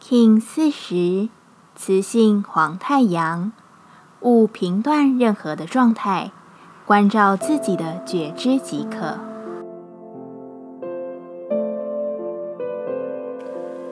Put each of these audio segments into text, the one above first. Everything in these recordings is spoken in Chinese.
King 四十，雌性黄太阳，勿评断任何的状态，关照自己的觉知即可。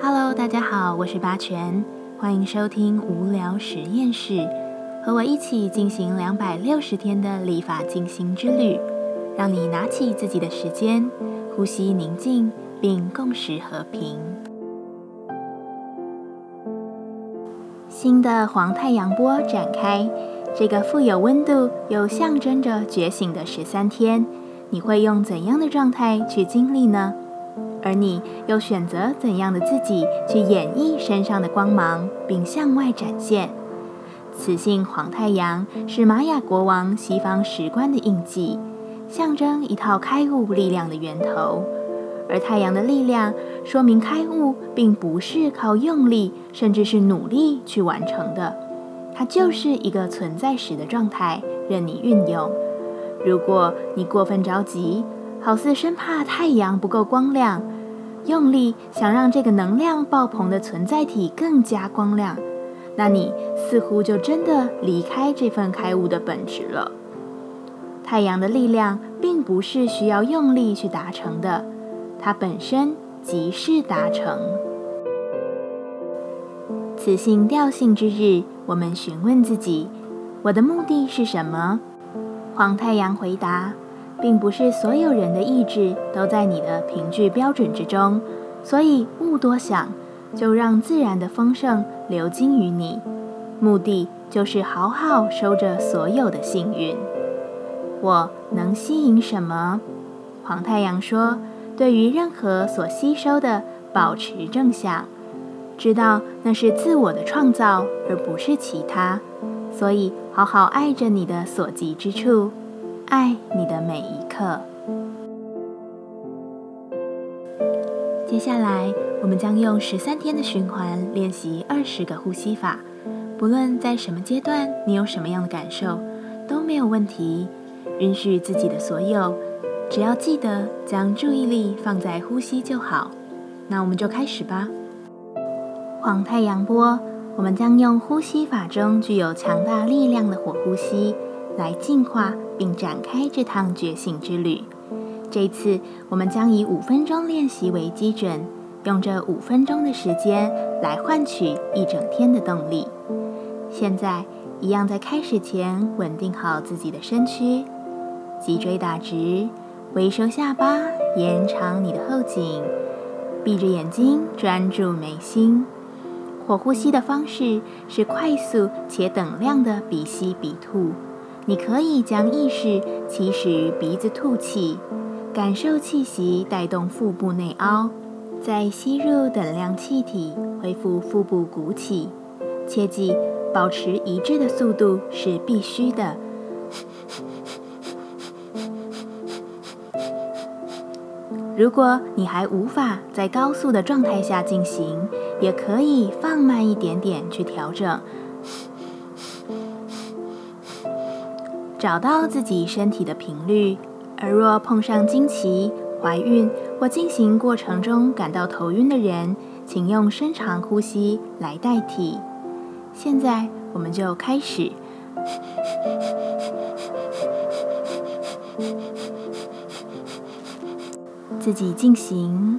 Hello，大家好，我是八全，欢迎收听无聊实验室，和我一起进行两百六十天的立法进行之旅，让你拿起自己的时间，呼吸宁静，并共识和平。新的黄太阳波展开，这个富有温度又象征着觉醒的十三天，你会用怎样的状态去经历呢？而你又选择怎样的自己去演绎身上的光芒，并向外展现？此性黄太阳是玛雅国王西方石棺的印记，象征一套开悟力量的源头。而太阳的力量说明开悟并不是靠用力，甚至是努力去完成的，它就是一个存在时的状态，任你运用。如果你过分着急，好似生怕太阳不够光亮，用力想让这个能量爆棚的存在体更加光亮，那你似乎就真的离开这份开悟的本质了。太阳的力量并不是需要用力去达成的。它本身即是达成。此性调性之日，我们询问自己：我的目的是什么？黄太阳回答：并不是所有人的意志都在你的凭据标准之中，所以勿多想，就让自然的丰盛流经于你。目的就是好好收着所有的幸运。我能吸引什么？黄太阳说。对于任何所吸收的，保持正向，知道那是自我的创造，而不是其他。所以，好好爱着你的所及之处，爱你的每一刻。接下来，我们将用十三天的循环练习二十个呼吸法。不论在什么阶段，你有什么样的感受，都没有问题。允许自己的所有。只要记得将注意力放在呼吸就好，那我们就开始吧。黄太阳波，我们将用呼吸法中具有强大力量的火呼吸来净化并展开这趟觉醒之旅。这次我们将以五分钟练习为基准，用这五分钟的时间来换取一整天的动力。现在，一样在开始前稳定好自己的身躯，脊椎打直。微收下巴，延长你的后颈，闭着眼睛专注眉心。火呼吸的方式是快速且等量的鼻吸鼻吐。你可以将意识起始鼻子吐气，感受气息带动腹部内凹，再吸入等量气体，恢复腹部鼓起。切记，保持一致的速度是必须的。如果你还无法在高速的状态下进行，也可以放慢一点点去调整，找到自己身体的频率。而若碰上经期、怀孕或进行过程中感到头晕的人，请用深长呼吸来代替。现在，我们就开始。自己进行。